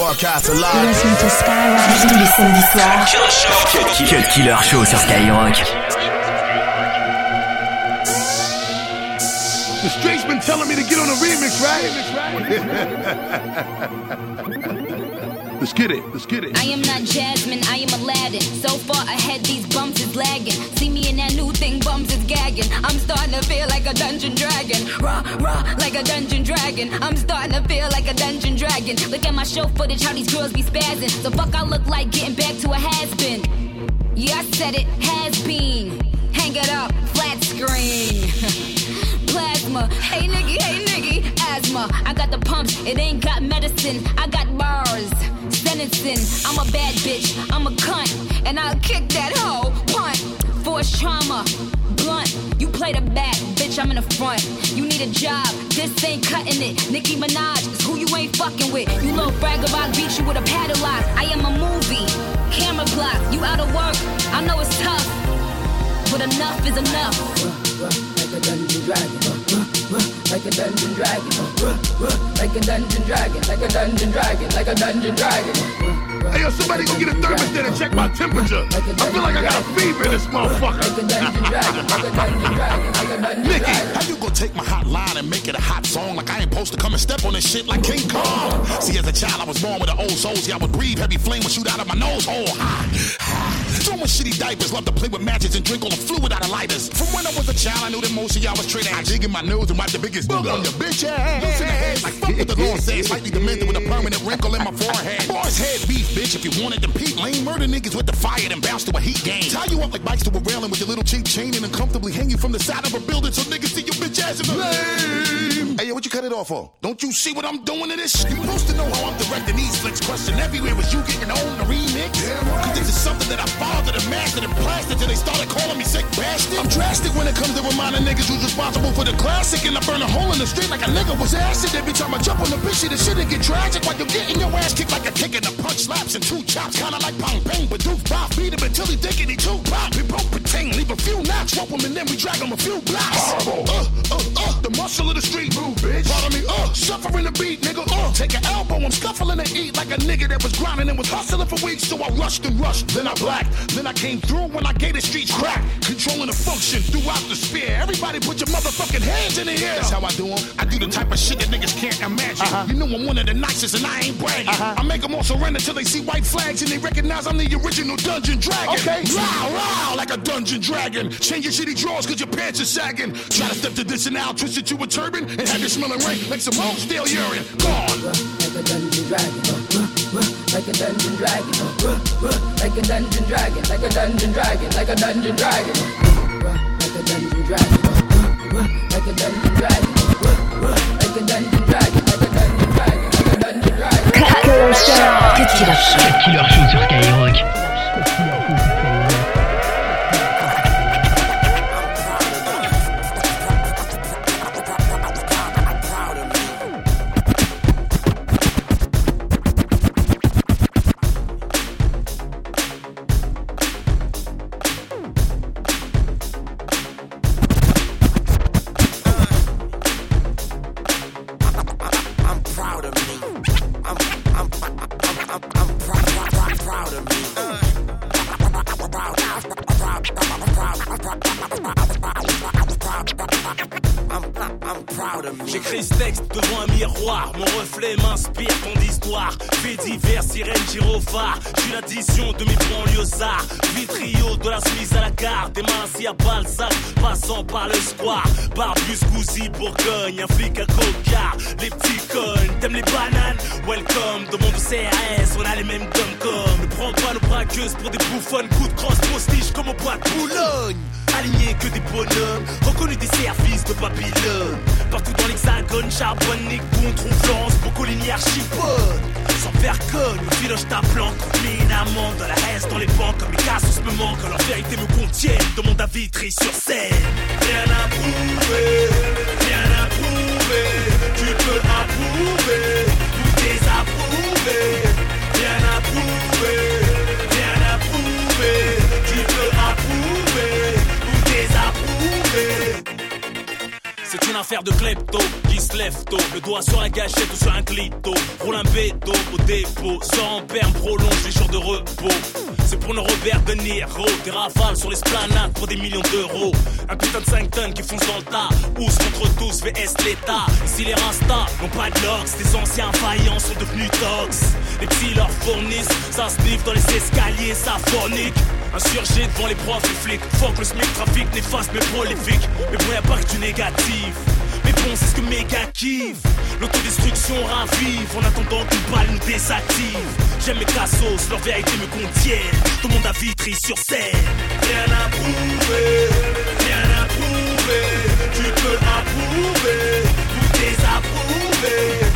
broadcast live. Listen to Skyrock tous les samedis soirs. Cut Killer Show sur Skyrock. The streets been telling me to get on a remix, right? Let's get it. Let's get it. I am not Jasmine, I am Aladdin. So far ahead, these bumps is lagging. See me in that new thing, bumps is gagging. I'm starting to feel like a dungeon dragon. Raw, raw, like a dungeon dragon. I'm starting to feel like a dungeon dragon. Look at my show footage, how these girls be spazzing. So fuck, I look like getting back to a has been. Yeah, I said it, has been. Hang it up, flat screen. Plasma, hey nigga, hey nigga, asthma. I got the pumps, it ain't got medicine. I got bars I'm a bad bitch, I'm a cunt, and I'll kick that hoe. Punt, force trauma, blunt. You play the back, bitch, I'm in the front. You need a job, this ain't cutting it. Nicki Minaj is who you ain't fucking with. You little bragger, I'll beat you with a paddle lock. I am a movie, camera block. You out of work, I know it's tough, but enough is enough. Like a dungeon dragon like a dungeon dragon, like a dungeon dragon, like a dungeon dragon, like a dungeon dragon. Hey, yo, somebody go get a thermostat and check my temperature. I feel like I got a fever in this motherfucker. Nikki, how you gonna take my hot line and make it a hot song like I ain't supposed to come and step on this shit like King Kong? See, as a child, I was born with an old soul. See, I would breathe heavy flame would shoot out of my nose oh, hole. Throwing shitty diapers, love to play with matches and drink all the fluid out of lighters. From when I was a child, I knew that most of y'all was trading. I jig in my nose and wipe the biggest book on your bitch ass. Loosen the head like fuck what the Lord says. Slightly demented with a permanent wrinkle in my forehead. Boys head beef, bitch. If you wanted to peep, lame murder niggas with the fire and bounce to a heat game. Tie you up like bikes to a railing with your little cheap chain and uncomfortably hang you from the side of a building so niggas see your bitch ass in the lame. Hey, yo, what you cut it off for? Don't you see what I'm doing to this? You supposed to know how I'm directing these flicks. Question everywhere was you getting on the remix? Damn, Cause this is something that I mastered and plastered till they started calling me sick bastard. I'm drastic when it comes to reminding niggas who's responsible for the classic and I burn a hole in the street like a nigga was acid. Every time I jump on the bitch, the shit get tragic while you're getting your ass kicked like a kick and a punch slaps and two chops. Kinda like Pong Pang, but Doof Bob beat him until he dickety two pop. We broke pretend, leave a few knocks, rope him and then we drag him a few blocks. Horrible. Uh, uh, uh, the muscle of the street. Move, bitch. Follow me, uh, suffering the beat, nigga. Uh, take an elbow, I'm scuffling to eat like a nigga that was grinding and was hustling for weeks. So I rushed and rushed, then I blacked, then I came through when I gave the streets crack. Controlling the function throughout the sphere. Everybody put your motherfucking hands in the air. That's how I do them. I do the type of shit that niggas can't imagine. Uh-huh. You know I'm one of the nicest and I ain't bragging. Uh-huh. I make them all surrender till they see white flags and they recognize I'm the original Dungeon Dragon. Okay. Wow, wow, like a Dungeon Dragon. Change your shitty drawers cause your pants are sagging. Try to step to this and now, twist it to a turban and have you smelling rank like some old stale urine. Gone. Like a Dungeon Dragon. Like a Dungeon Dragon. Like a Dungeon Dragon. Like a Dungeon Dragon. Like a Dungeon Dragon. Like a Dungeon Dragon. Like a Dungeon Dragon. Like a Dungeon Dragon. Like a Dungeon Dragon. Like a Dungeon Dragon. Cut Killer Show. Cut Killer Show. Killer Show sur Skyrock. J'écris ce texte devant un miroir, mon reflet m'inspire ton histoire. Faits divers, sirène, gyrophare. Je suis l'addition de mes banlieusards. Vitrio de la Suisse à la gare, des mains à Balzac, passant par le square. Barbus, Gouzy, Bourgogne, un flic à cocard. Les petits connes, t'aimes les bananes? Welcome, dans mon CRS, on a les mêmes dom-com. Ne prends pas nos braqueuses pour des bouffonnes, coup de crosse, postiche comme au bois de Boulogne. Alignés que des bonhommes, reconnus des services de Babylone. Partout dans l'hexagone, charbonne, Négon, Florence, Brocoligny, Archipode. Sans vergogne, au filoche ta planque, amende dans la reste dans les banques, comme les cassos me manquent, leur vérité me contiennent, dans mon David sur scène. Rien à affaire de klepto qui se lève tôt, le doigt sur un gâchette ou sur un clito. Roule un béto au dépôt, sans perme, prolonge les jours de repos. C'est pour nos Robert De Niro, des rafales sur l'esplanade pour des millions d'euros. Un putain de 5 tonnes qui fonce dans le tas, Ous contre tous, VS l'État. Ici les Rasta n'ont pas de locks, les anciens faillants sont devenus tox. Les petits leur fournissent, ça sniffe dans les escaliers, ça phonique. Insurgé devant les profs et flics, faut que le SMIC trafic néfaste mais prolifique. Mais bon, y'a pas que du négatif. Mais bon, c'est ce que méga kiffe. L'autodestruction ravive en attendant qu'une balle nous désactive. J'aime mes cassos, leur vérité me contiennent. Tout le monde a vitri sur scène. Rien à prouver, rien à prouver. Tu peux approuver, tout désapprouver.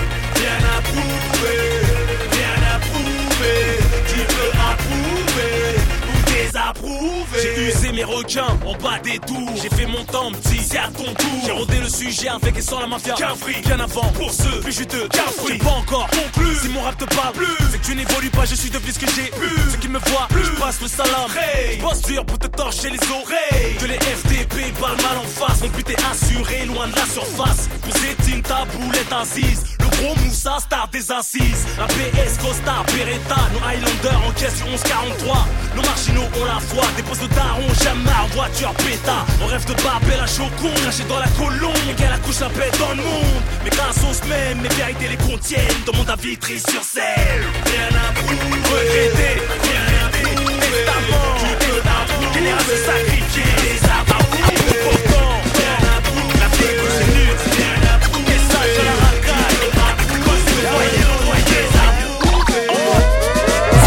J'ai usé mes requins en bas des tours. J'ai fait mon temps petit, c'est à ton tour. J'ai rodé le sujet avec et sans la mafia. Qu'un fric, bien avant, pour ceux plus juteux. Qu'un fruit, pas encore conclu. Si mon rap te parle plus, c'est que tu n'évolues pas, je suis devenu ce que j'ai plus. Ceux qui me voient, plus. je passe le salam. Hey. Bosse dur pour te torcher les oreilles. Que les FDP parlent mal en face. Mon but est assuré, loin de la surface. Poussez-il ta boulette assise. Gros Moussa, star des assises. La PS, Costa, Beretta. Nos Highlanders en caisse sur 1143. Nos marginaux ont la foi. Dépose le daron, jamais voiture péta. On rêve de Babel à Chocon. Caché dans la colombe. Et qu'elle accouche la paix dans le monde. Mes cassos même, mes vérités les contiennent. Demande à Vitry sur scène. Rien à prouver. Regretter, rien à prouver. Testament, t'approuver. Génération sacrifiée, les approuver.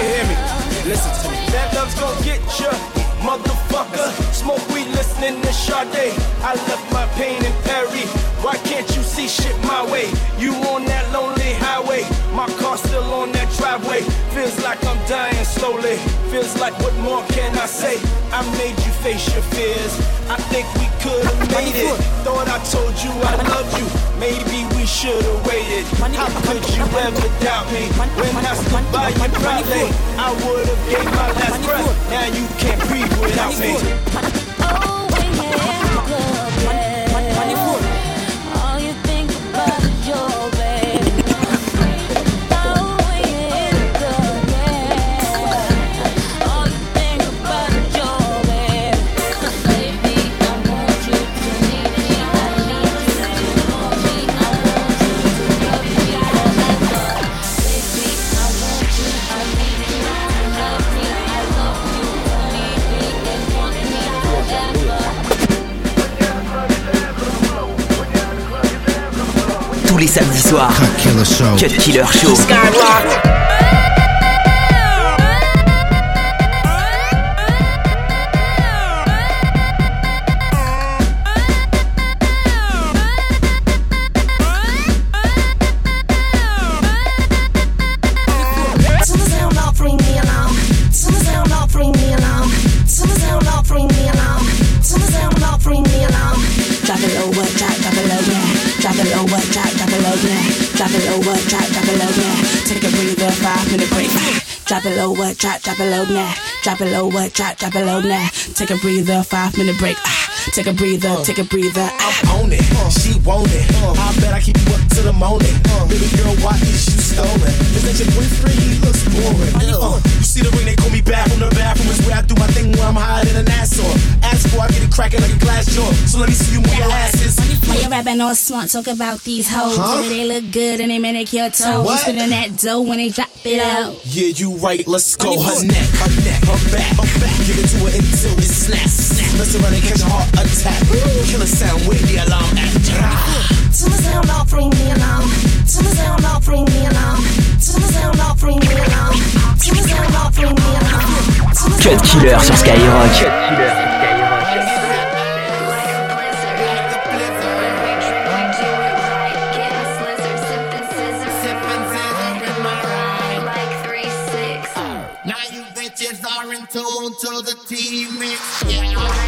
can hear me. Listen to me. That love's gonna get ya, motherfucker. Smoke weed listening to Sade. I left my pain in Perry. Why can't you see shit my way? Slowly. Feels like what more can I say? I made you face your fears. I think we could have made it. Thought I told you I loved you. Maybe we should have waited. How could you ever doubt me? When I stood by you proudly, I would have gave my last breath. Now you can't breathe without me. Samedis soirs. Cut Killer Show. Cut Killer Show. To Drop it low, what drop, drop it low, yeah. Drop it low, what drop, drop it low, yeah. Take a breather, five minute break. Ah, Take a breather, take a breather. Ah. on it. She want it. I bet I keep you up till the morning. Baby girl, why is you stolen? Isn't your boyfriend? He looks boring. Uh, you see the ring? They call me back from the bathroom. Is where I do my thing when I'm hiding in an Nassau. Ask for, I get it cracking like a glass jaw. So let me see you move your asses. Why you rapping all smart? Talk about these hoes. Huh? They look good and they manicure toes. What? Spinning that dough when they drop it out. Yeah, you right. Let's go. Her neck, her neck, her back, her back. Give it to her until it snaps. Mess around and catch a heart attack. Killer sound with the alarm at. To the sound of free me alone. To the sound of free me alone. To the sound of free me alone. To the sound of Cut Killer sur Skyrock. Cut Killer sur Skyrock. into the team mix. Yeah.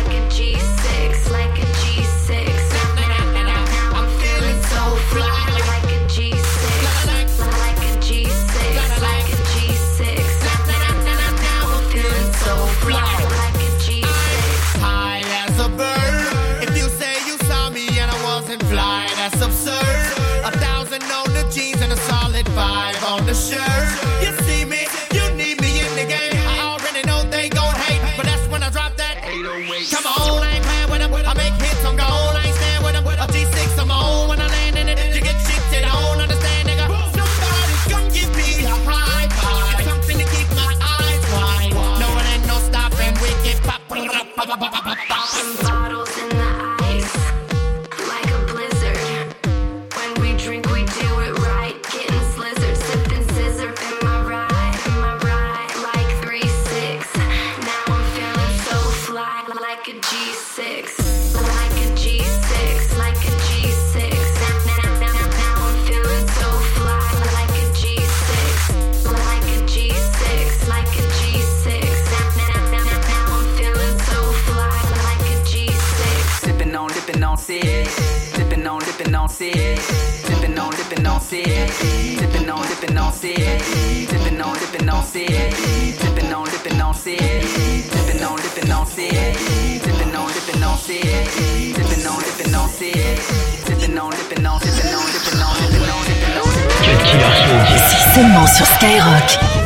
six, sipping on, sipping on six, sipping on, sipping on six, sipping on, sipping on six, sipping on, sipping on six, sipping on, sipping on six, sipping on, sipping on six, sipping on, sipping on six, sipping on, sipping on, sipping on, sipping on, sipping on, sipping on. Cut killer Si seulement sur Skyrock.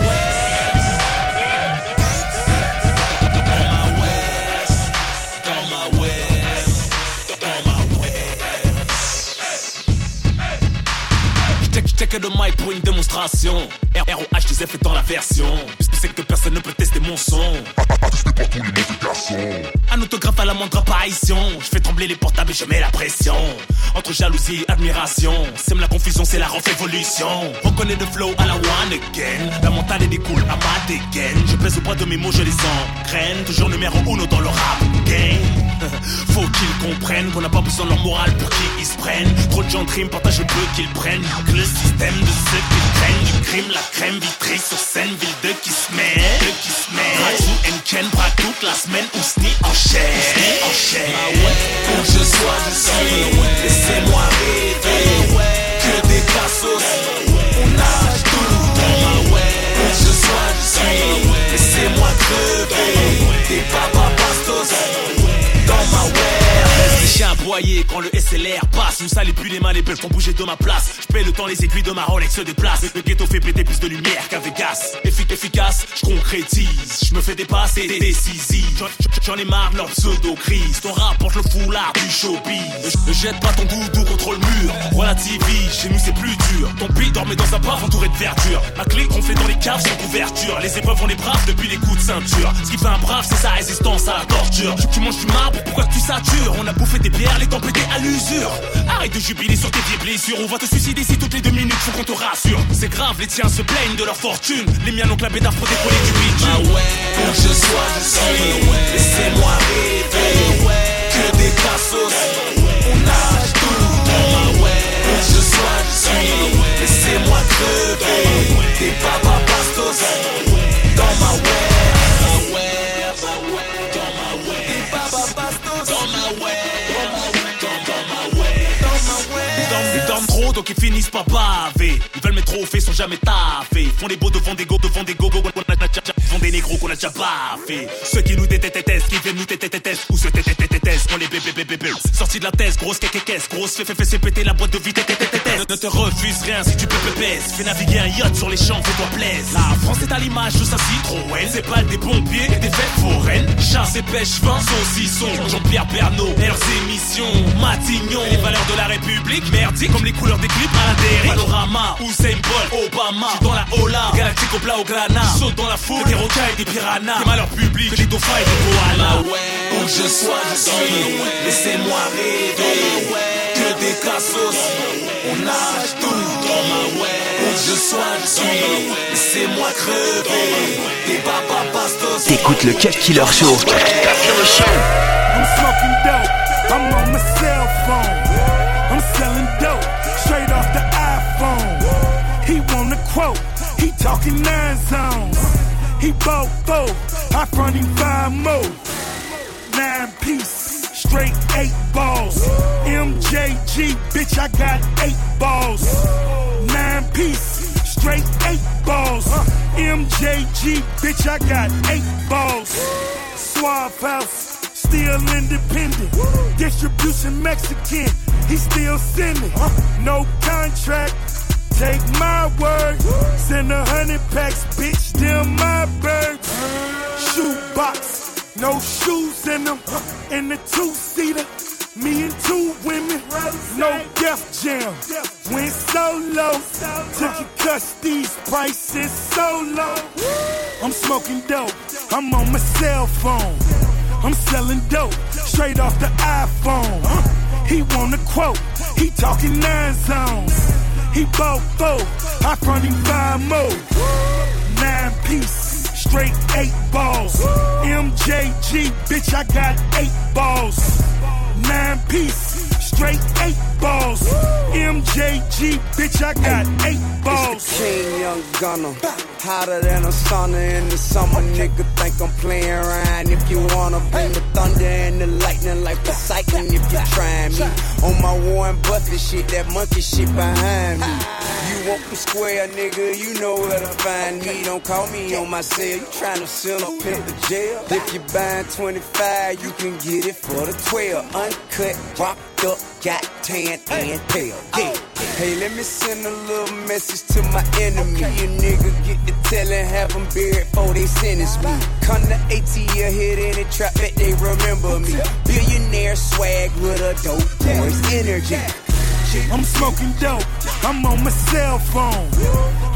Check le mic pour une démonstration. ROH, fait dans la version. Je sais que personne ne peut tester mon son. Un autographe à la moindre apparition. Je fais trembler les portables et je mets la pression. Entre jalousie et admiration. Sème la confusion, c'est la révolution. Reconnais le flow à la one again. La montagne est découle à ma dégaine. Je pèse au poids de mes mots, je les engraine. Toujours numéro uno dans le rap game. Faut qu'ils comprennent qu'on n'a pas besoin de leur morale pour qu'ils se prennent. Trop de gens triment, partagent le peu qu'ils prennent. Que le système de ceux qui craignent du crime, la crème vitrée sur scène, ville de qui se met, de qui se met. Razou and Ken braque toute la semaine, ou sni enchaîne, enchaîne. Ah ouais, où que je sois, je suis. Les SLR passe. Nous salit plus les mains, les belles font bouger de ma place. Je paie le temps, les aiguilles de ma Rolex se déplacent. Le ghetto fait péter plus de lumière qu'à Vegas. Effic efficace, je concrétise. Je me fais dépasser, décisif. J'en- ai marre de leur pseudo-crise. Ton rap porte le foulard du showbiz. Ne jette pas ton doudou contre le mur. Relativise, chez nous c'est plus dur. Ton beat dormait dans un bar entouré de verdure. Ma clé gonflée dans les caves sans couverture. Les épreuves on les braves depuis les coups de ceinture. Ce qui fait un brave, c'est sa résistance à la torture. Tu, tu manges du marbre, pourquoi tu satures? On a bouffé des pierres, les temps pétés à l'usure. Arrête de jubiler sur tes vieilles blessures. On va te suicider si toutes les deux minutes, faut qu'on te rassure. C'est grave, les tiens se plaignent de leur fortune. Les miens n'ont que la bédard pour décoller du bitume. Ah ouais, que je sois, je suis. Laissez-moi rêver. Que des cassos, on nage tout ma way. Où que je sois, je suis. Laissez-moi crever. Des papas bastos dans ma way. Dans ma donc ils finissent pas baver Ils veulent mes trophées sans jamais taffer Ils font des beaux devant des go devant des go go déjà devant des négros qu'on a déjà baffé Ceux qui nous détestent qui viennent nous détestent ou se détestent on les bébés bébés bébés Sorti de la thèse grosse caisse grosse fait fait fait péter la boîte de vitesse ne te refuse rien si tu peux pépès Fais naviguer un yacht sur les champs fais-toi plaise La France est à l'image de sa Citroën C'est pas des pompiers et des fêtes foraines. Chasse et pêche vin saucisson. Jean-Pierre Bernot et leurs émissions Matignon. Les valeurs de la République merdique comme les couleurs des clips à Panorama Usain Bolt Obama. J'suis dans la Ola Galactique au plat au grana Saute dans la foule Des requins et des piranhas. Des malheurs publics des dauphins et des koalas. Où que je sois je suis. Laissez-moi rêver des cassos On nage tout dans ma way Où que je sois je suis Laissez-moi crever Des papas bastos T'écoutes le Cut Killer Show. I'm smoking dope. I'm on my cell phone. I'm selling dope straight off the iPhone. He want a quote. He talking nine zones. He bought four. I front him five more. Nine piece, straight eight balls. MJG, bitch, I got eight balls. Nine piece, straight eight balls. MJG, bitch, I got eight balls. Swab House, still independent. Distribution Mexican, he still sending. No contract, take my word. Send a hundred packs, bitch, them my birds. Shoe box, no shoes in them. In the two seater, me and two women. No Def Jam, went solo. Took cuss, these prices so low. I'm smoking dope, I'm on my cell phone. I'm selling dope straight off the iPhone. He want a quote, he talking nine zones. He bought four, I front him five more. Nine piece, straight eight balls. MJG, bitch, I got eight balls. Nine piece, straight eight balls. MJG, bitch, I got eight balls. It's the King Young Gunner. Hotter than a sauna in the summer. Nigga think I'm playing around. If you wanna bring the thunder and the lightning like Poseidon, if you trying me. On my Warren Buffett shit, that monkey shit behind me. You want the square, nigga, you know where to find me. Don't call me on my cell. You tryna send a pimp to jail. If you buying 25, you can get it for the 12. Uncut, rocked up, got tan and pale. Oh. Yeah. Hey, let me send a little message to my enemy. You nigga get to tellin', have them buried before they sentence me. Come to ATL, hit in the trap, bet they remember me. Billionaire swag with a dope boy's energy. I'm smoking dope. I'm on my cell phone.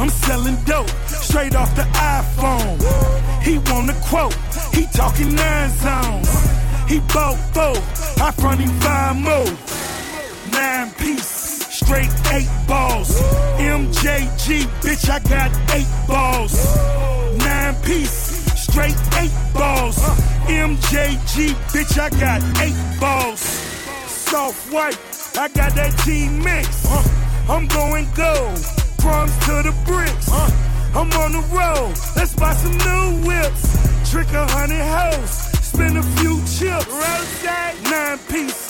I'm selling dope straight off the iPhone. He want a quote. He talking nine zones. He bought four. I front him five more. Nine piece, straight eight balls. MJG, bitch, I got eight balls. Nine piece, straight eight balls. MJG, bitch, I got eight balls. Soft white, I got that team mix. Uh, I'm going gold, crumbs to the bricks. Uh. I'm on the road, let's buy some new whips. Trick a hundred hoes, spend a few chips. Nine piece,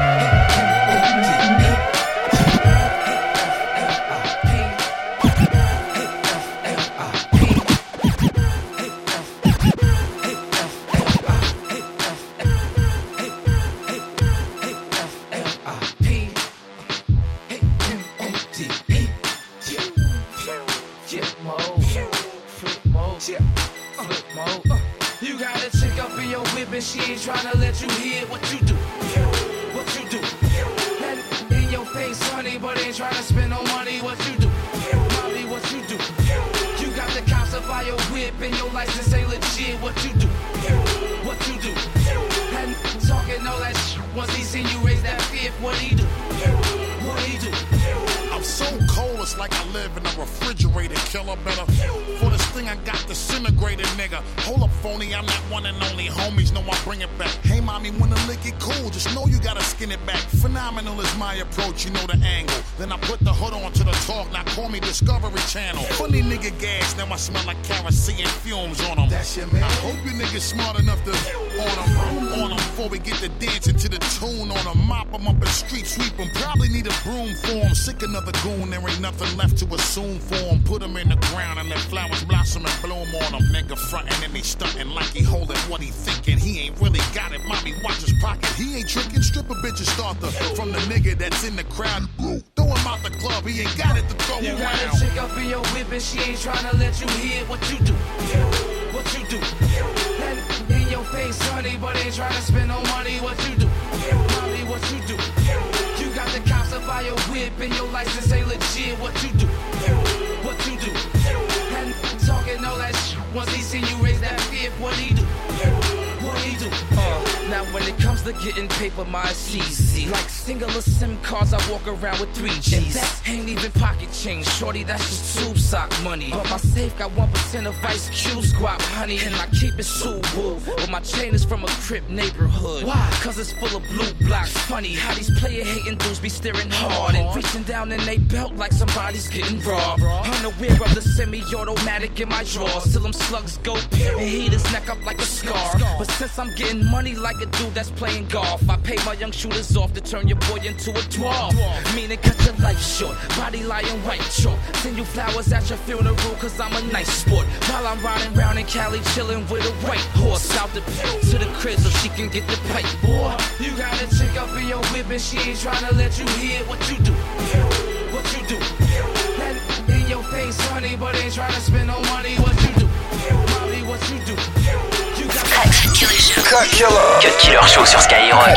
Killer better. For this thing, I got disintegrated, nigga. Hold up, phony, I'm that one and only. Homies know I bring it back. Hey, mommy, when the lick it cool, just know you gotta skin it back. Phenomenal is my approach, you know the angle. Then I put the hood on to the talk, now call me Discovery Channel. Funny nigga gas, now I smell like kerosene fumes on them. That's your man. I hope you niggas smart enough to on them, on them before we get to dancing to the tune on them. Mop them up and street sweep them. Probably need a broom for for 'em. Sick another goon, there ain't nothing left to assume for 'em. Put 'em in the ground and let flowers blossom and bloom on 'em. Nigga frontin' and he stuntin' like he holding what he thinking. He ain't really got it. Mommy, watch his pocket. He ain't tricking. Stripper bitches start the from the nigga that's in the crowd. Throw him out the club. He ain't got it to throw You got around. a chick up in your whip and she ain't tryna let you hear what you do. What you do. Face, honey, but ain't tryna spend no money. What you do. Mommy, what you do. You got the cops up by your whip and your license ain't legit. What you do. What you do. And talking all that shit. Once he seen you raise that fifth, what he do. What he do. Now when it comes to getting paper, my easy. Like singular SIM cards, I walk around with three G's. That ain't even pocket change, shorty. That's just tube sock money. But my safe got one percent of Ice Cube squat, honey, and I keep it Subaru. But my chain is from a crip neighborhood. Why? Cause it's full of blue blocks. Funny how these player hating dudes be staring hard and reaching down in they belt like somebody's getting robbed. Unaware of the semi-automatic in my drawers, till them slugs go and heat his neck up like a scar. But since I'm getting money like a dude that's playing golf, I pay my young shooters off to turn your boy into a dwarf. Meaning cut your life short, body lying white chalk. Send you flowers at your funeral cause I'm a nice sport. While I'm riding round in Cali chilling with a white horse out the to the crib so she can get the pipe. Boy, you got a chick up in your whip and she ain't tryna let you hear what you do. What you do. That in your face, honey, but ain't tryna spend no money. What you do. Mommy, what you do. Cut Killer Show. Killer. Sur Skyrock.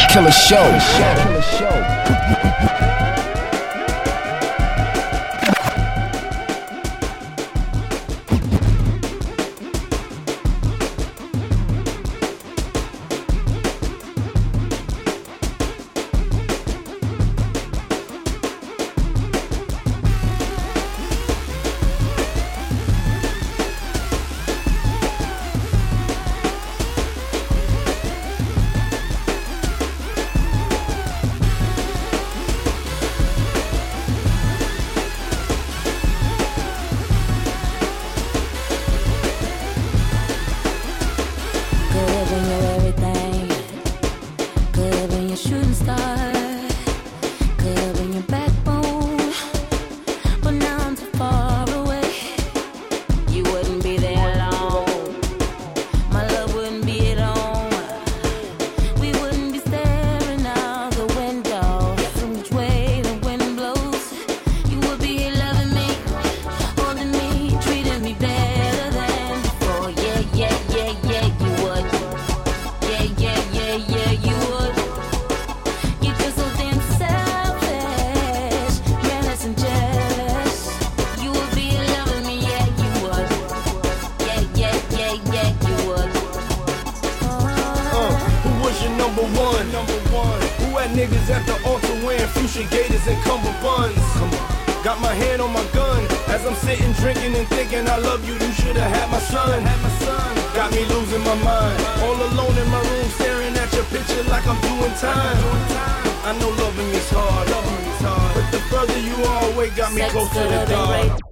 Close to the rape.